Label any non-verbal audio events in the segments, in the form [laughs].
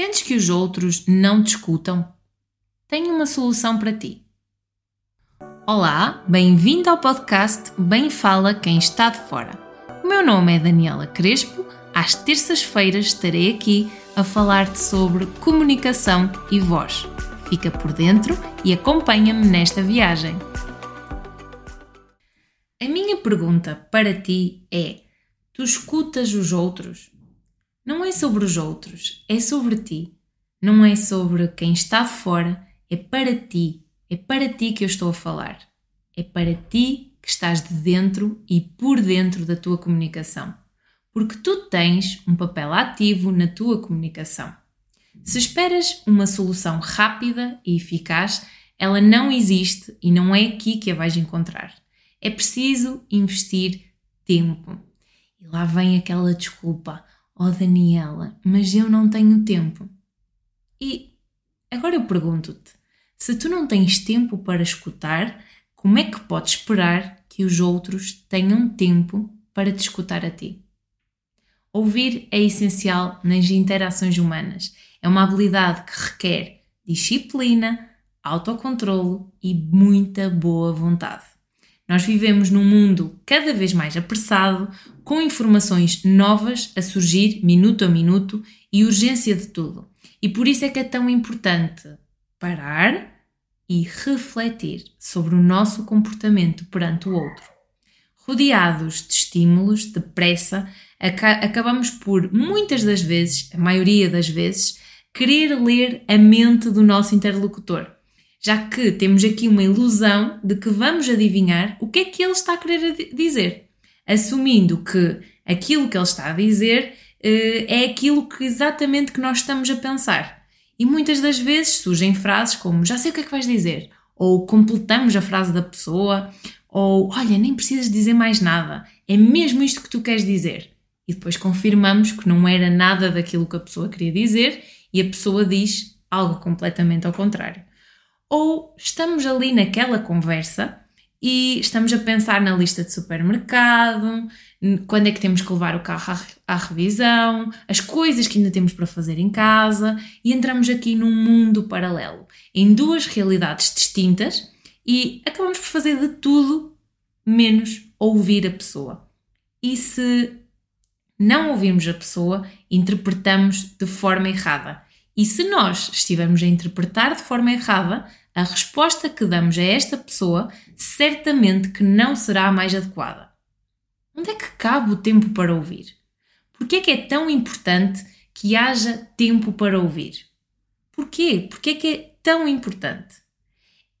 Sentes que os outros não te escutam? Tenho uma solução para ti. Olá, bem-vindo ao podcast Bem Fala Quem Está de Fora. O meu nome é Daniela Crespo. Às terças-feiras estarei aqui a falar-te sobre comunicação e voz. Fica por dentro e acompanha-me nesta viagem. A minha pergunta para ti é: tu escutas os outros? Não é sobre os outros, é sobre ti. Não é sobre quem está fora, é para ti. É para ti que eu estou a falar. É para ti que estás de dentro e por dentro da tua comunicação. Porque tu tens um papel ativo na tua comunicação. Se esperas uma solução rápida e eficaz, ela não existe e não é aqui que a vais encontrar. É preciso investir tempo. E lá vem aquela desculpa Oh Daniela, mas eu não tenho tempo. E agora eu pergunto-te: se tu não tens tempo para escutar, como é que podes esperar que os outros tenham tempo para te escutar a ti? Ouvir é essencial nas interações humanas. É uma habilidade que requer disciplina, autocontrolo e muita boa vontade. Nós vivemos num mundo cada vez mais apressado, com informações novas a surgir minuto a minuto e urgência de tudo. E por isso é que é tão importante parar e refletir sobre o nosso comportamento perante o outro. Rodeados de estímulos, de pressa, acabamos por, muitas das vezes, a maioria das vezes, querer ler a mente do nosso interlocutor já que temos aqui uma ilusão de que vamos adivinhar o que é que ele está a querer dizer, assumindo que aquilo que ele está a dizer uh, é aquilo que exatamente que nós estamos a pensar. E muitas das vezes surgem frases como já sei o que é que vais dizer, ou completamos a frase da pessoa, ou olha, nem precisas dizer mais nada, é mesmo isto que tu queres dizer. E depois confirmamos que não era nada daquilo que a pessoa queria dizer e a pessoa diz algo completamente ao contrário ou estamos ali naquela conversa e estamos a pensar na lista de supermercado, quando é que temos que levar o carro à, revisão, as coisas que ainda temos para fazer em casa e entramos aqui num mundo paralelo, em duas realidades distintas e acabamos por fazer de tudo menos ouvir a pessoa. E se não ouvirmos a pessoa, interpretamos de forma errada. E se nós estivermos a interpretar de forma errada, a resposta que damos a esta pessoa certamente que não será a mais adequada. Onde é que cabe o tempo para ouvir? Por que é que é tão importante que haja tempo para ouvir? Porquê? Porquê é que é tão importante?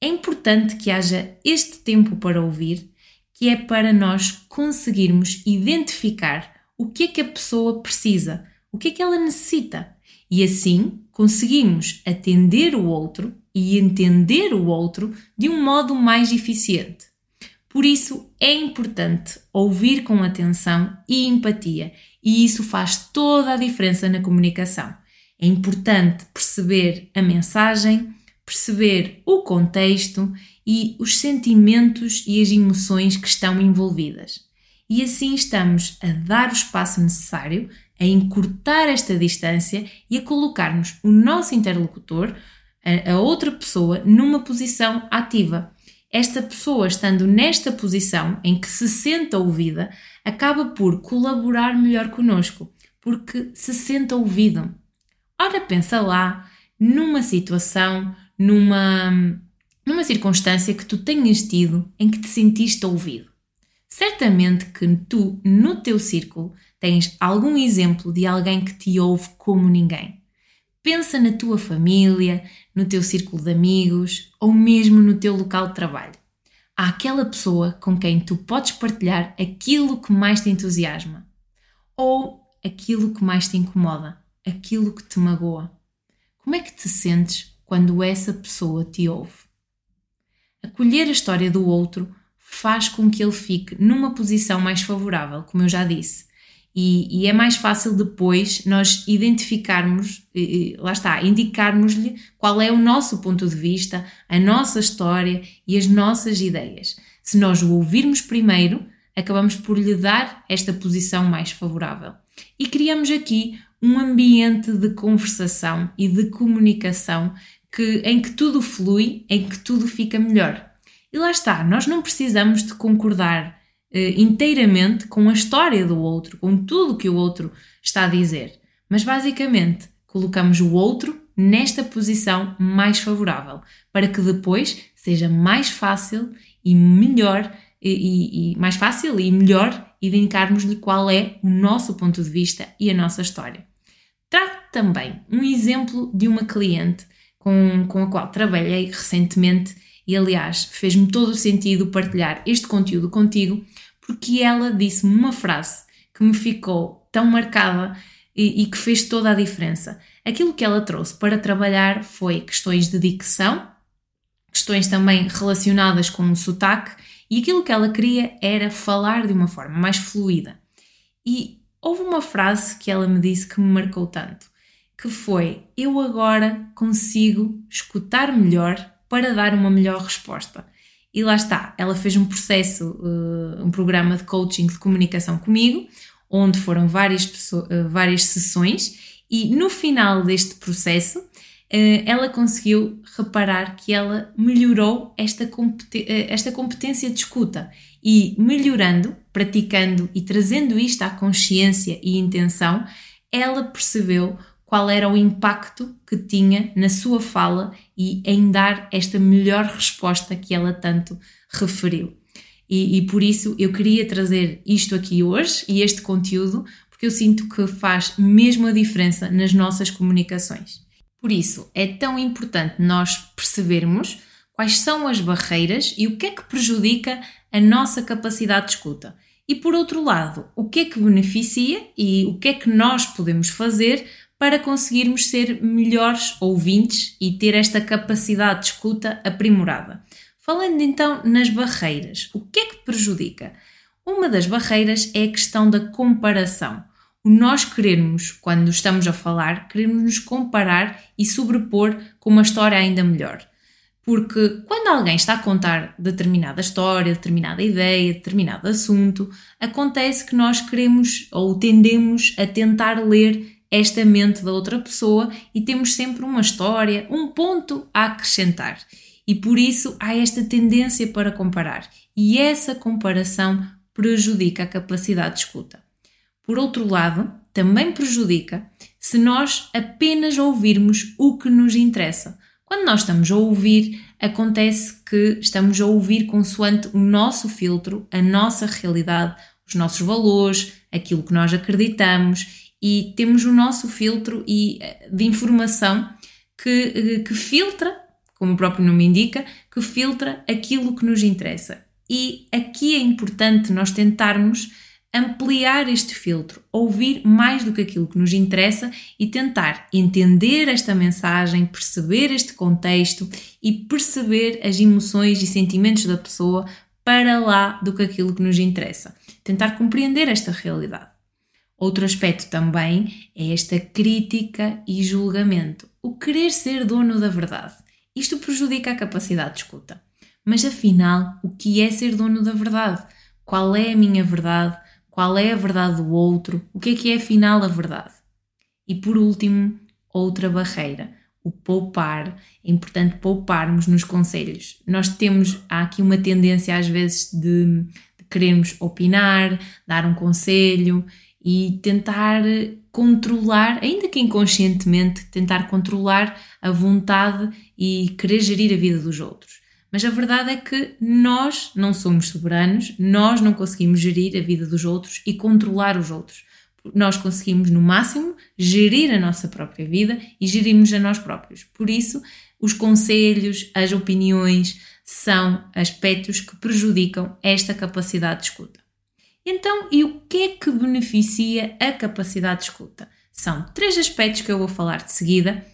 É importante que haja este tempo para ouvir, que é para nós conseguirmos identificar o que é que a pessoa precisa, o que é que ela necessita, e assim conseguimos atender o outro e entender o outro de um modo mais eficiente. Por isso é importante ouvir com atenção e empatia, e isso faz toda a diferença na comunicação. É importante perceber a mensagem, perceber o contexto e os sentimentos e as emoções que estão envolvidas. E assim estamos a dar o espaço necessário, a encurtar esta distância e a colocarmos o nosso interlocutor a, outra pessoa numa posição ativa. Esta pessoa, estando nesta posição em que se sente ouvida, acaba por colaborar melhor conosco, porque se sente ouvido. Ora, pensa lá numa situação, numa, numa circunstância que tu tenhas tido em que te sentiste ouvido. Certamente que tu, no teu círculo, tens algum exemplo de alguém que te ouve como ninguém. Pensa na tua família, no teu círculo de amigos ou mesmo no teu local de trabalho. Há aquela pessoa com quem tu podes partilhar aquilo que mais te entusiasma ou aquilo que mais te incomoda, aquilo que te magoa. Como é que te sentes quando essa pessoa te ouve? Acolher a história do outro faz com que ele fique numa posição mais favorável, como eu já disse, e, e, é mais fácil depois nós identificarmos, e, lá está, indicarmos-lhe qual é o nosso ponto de vista, a nossa história e as nossas ideias. Se nós o ouvirmos primeiro, acabamos por lhe dar esta posição mais favorável. E criamos aqui um ambiente de conversação e de comunicação que, em que tudo flui, em que tudo fica melhor. E lá está, nós não precisamos de concordar eh, inteiramente com a história do outro, com tudo que o outro está a dizer, mas basicamente colocamos o outro nesta posição mais favorável, para que depois seja mais fácil e melhor e, e, e mais fácil e melhor identificarmos-lhe qual é o nosso ponto de vista e a nossa história. Trago também um exemplo de uma cliente com, com a qual trabalhei recentemente e, aliás, fez-me todo o sentido partilhar este conteúdo contigo, porque ela disse-me uma frase que me ficou tão marcada e, e que fez toda a diferença. Aquilo que ela trouxe para trabalhar foi questões de dicção, questões também relacionadas com o sotaque, e aquilo que ela queria era falar de uma forma mais fluida. E houve uma frase que ela me disse que me marcou tanto, que foi: Eu agora consigo escutar melhor para dar uma melhor resposta. E lá está, ela fez um processo, uh, um programa de coaching de comunicação comigo, onde foram várias, pessoas, uh, várias sessões, e no final deste processo, uh, ela conseguiu reparar que ela melhorou esta, esta competência de escuta e melhorando, praticando e trazendo isto à consciência e intenção, ela percebeu qual era o impacto que tinha na sua fala e em dar esta melhor resposta que ela tanto referiu. E, e, por isso eu queria trazer isto aqui hoje e este conteúdo, porque eu sinto que faz mesmo a diferença nas nossas comunicações. Por isso é tão importante nós percebermos quais são as barreiras e o que é que prejudica a nossa capacidade de escuta. E por outro lado, o que é que beneficia e o que é que nós podemos fazer para conseguirmos ser melhores ouvintes e ter esta capacidade de escuta aprimorada. Falando então nas barreiras, o que é que prejudica? Uma das barreiras é a questão da comparação. O nós queremos, quando estamos a falar, queremos nos comparar e sobrepor com uma história ainda melhor. Porque quando alguém está a contar determinada história, determinada ideia, determinado assunto, acontece que nós queremos ou tendemos a tentar ler esta mente da outra pessoa e temos sempre uma história, um ponto a acrescentar. E por isso há esta tendência para comparar. E essa comparação prejudica a capacidade de escuta. Por outro lado, também prejudica se nós apenas ouvirmos o que nos interessa. Quando nós estamos a ouvir, acontece que estamos a ouvir consoante o nosso filtro, a nossa realidade, os nossos valores, aquilo que nós acreditamos e temos o nosso filtro e, eh, de informação que, eh, que filtra, como o próprio nome indica, que filtra aquilo que nos interessa. E aqui é importante nós tentarmos ampliar este filtro, ouvir mais do que aquilo que nos interessa e tentar entender esta mensagem, perceber este contexto e perceber as emoções e sentimentos da pessoa para lá do que aquilo que nos interessa. Tentar compreender esta realidade. Outro aspecto também é esta crítica e julgamento. O querer ser dono da verdade. Isto prejudica a capacidade de escuta. Mas afinal, o que é ser dono da verdade? Qual é a minha verdade? Qual é a verdade do outro? O que é que é afinal a verdade? E por último, outra barreira, o poupar. É importante pouparmos nos conselhos. Nós temos, há aqui uma tendência às vezes de, de querermos opinar, dar um conselho e tentar controlar, ainda que inconscientemente, tentar controlar a vontade e querer gerir a vida dos outros. Mas a verdade é que nós não somos soberanos, nós não conseguimos gerir a vida dos outros e controlar os outros. Nós conseguimos, no máximo, gerir a nossa própria vida e gerirmos a nós próprios. Por isso, os conselhos, as opiniões são aspectos que prejudicam esta capacidade de escuta. Então, e o que é que beneficia a capacidade de escuta? São três aspectos que eu vou falar de seguida.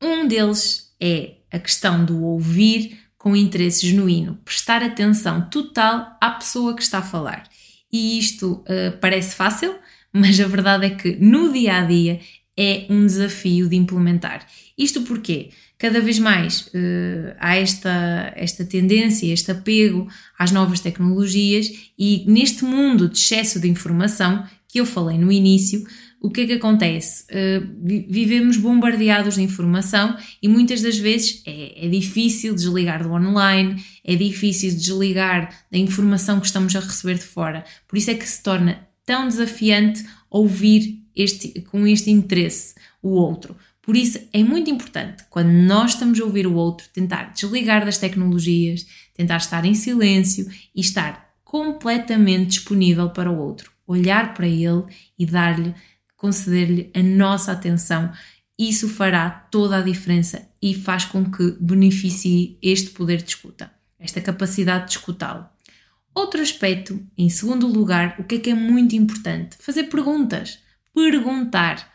Um deles é a questão do ouvir com interesse genuíno, prestar atenção total à pessoa que está a falar. E isto uh, parece fácil, [laughs] mas a verdade é que no dia a dia é um desafio de implementar. Isto porque cada vez mais uh, há esta, esta tendência, este apego às novas tecnologias e neste mundo de excesso de informação que eu falei no início, o que é que acontece? Uh, vivemos bombardeados de informação e muitas das vezes é, é, difícil desligar do online, é difícil desligar da informação que estamos a receber de fora. Por isso é que se torna tão desafiante ouvir este, com este interesse o outro. Por isso é muito importante, quando nós estamos a ouvir o outro, tentar desligar das tecnologias, tentar estar em silêncio e estar completamente disponível para o outro. Olhar para ele e dar-lhe conceder-lhe a nossa atenção. Isso fará toda a diferença e faz com que beneficie este poder de escuta, esta capacidade de escutá-lo. Outro aspecto, em segundo lugar, o que é que é muito importante? Fazer perguntas. Perguntar.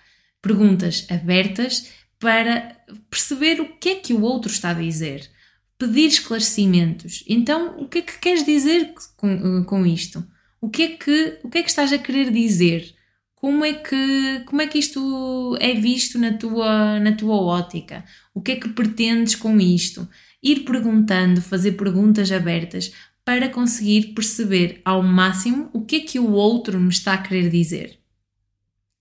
Perguntas abertas para perceber o que é que o outro está a dizer. Pedir esclarecimentos. Então, o que é que queres dizer com, com isto? O que, é que, o que é que estás a querer dizer? Como é que, como é que isto é visto na tua, na tua ótica? O que é que pretendes com isto? Ir perguntando, fazer perguntas abertas para conseguir perceber ao máximo o que é que o outro me está a querer dizer.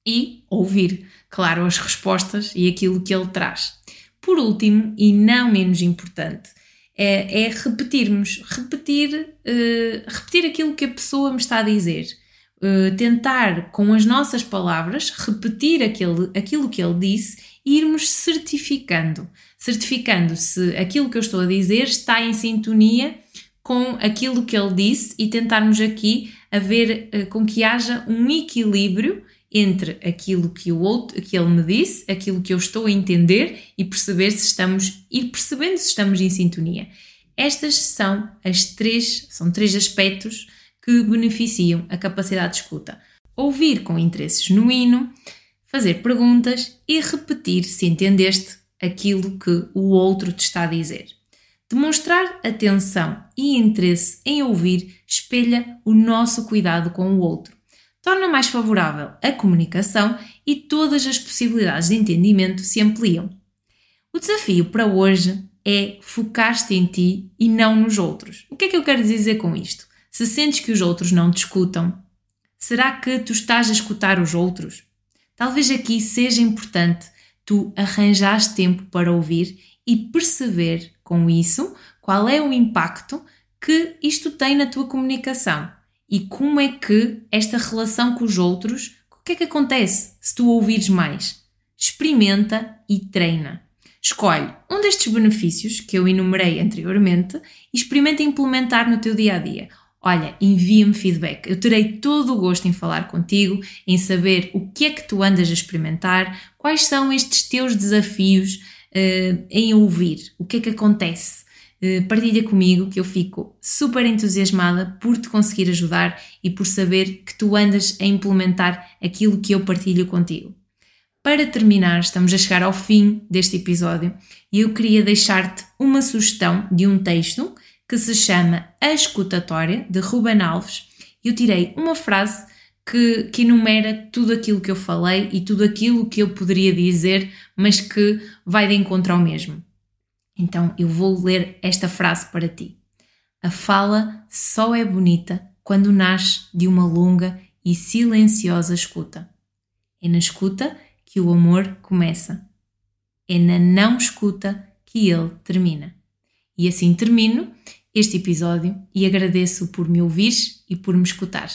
E ouvir, claro, as respostas e aquilo que ele traz. Por último, e não menos importante, é, é repetirmos, repetir, uh, repetir aquilo que a pessoa me está a dizer eh, tentar, com as nossas palavras, repetir aquele, aquilo que ele disse e irmos certificando. Certificando se aquilo que eu estou a dizer está em sintonia com aquilo que ele disse e tentarmos aqui a ver uh, com que haja um equilíbrio entre aquilo que o outro, que ele me disse, aquilo que eu estou a entender e perceber se estamos ir percebendo se estamos em sintonia. Estas são as três, são três aspectos que beneficiam a capacidade de escuta. Ouvir com interesse genuíno, fazer perguntas e repetir se entendeste aquilo que o outro te está a dizer. Demonstrar atenção e interesse em ouvir espelha o nosso cuidado com o outro. Torna mais favorável a comunicação e todas as possibilidades de entendimento se ampliam. O desafio para hoje é focar-te em ti e não nos outros. O que é que eu quero dizer com isto? Se sentes que os outros não te escutam, será que tu estás a escutar os outros? Talvez aqui seja importante tu arranjares tempo para ouvir e perceber com isso qual é o impacto que isto tem na tua comunicação e como é que esta relação com os outros, o que é que acontece se tu ouvires mais? Experimenta e treina. Escolhe um destes benefícios que eu enumerei anteriormente e experimenta implementar no teu dia a dia olha, envia-me feedback. Eu terei todo o gosto em falar contigo, em saber o que é que tu andas a experimentar, quais são estes teus desafios uh, em ouvir, o que é que acontece. Uh, partilha comigo que eu fico super entusiasmada por te conseguir ajudar e por saber que tu andas a implementar aquilo que eu partilho contigo. Para terminar, estamos a chegar ao fim deste episódio e eu queria deixar-te uma sugestão de um texto que se chama A Escutatória, de Ruben Alves. Eu tirei uma frase que, que enumera tudo aquilo que eu falei e tudo aquilo que eu poderia dizer, mas que vai de encontro ao mesmo. Então eu vou ler esta frase para ti. A fala só é bonita quando nasce de uma longa e silenciosa escuta. É na escuta que o amor começa. É na não escuta que ele termina. E assim termino este episódio e agradeço por me ouvir e por me escutar.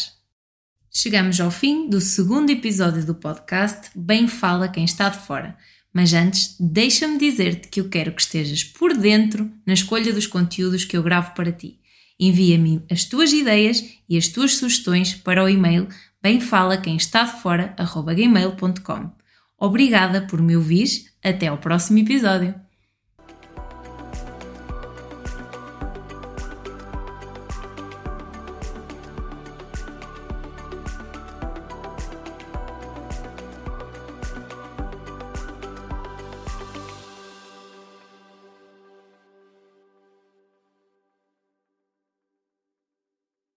Chegamos ao fim do segundo episódio do podcast Bem Fala Quem Está de Fora. Mas antes, deixa-me dizer-te que eu quero que estejas por dentro na escolha dos conteúdos que eu gravo para ti. Envia-me as tuas ideias e as tuas sugestões para o e-mail bemfalaquemestadefora.gmail.com Obrigada por me ouvir. Até ao próximo episódio.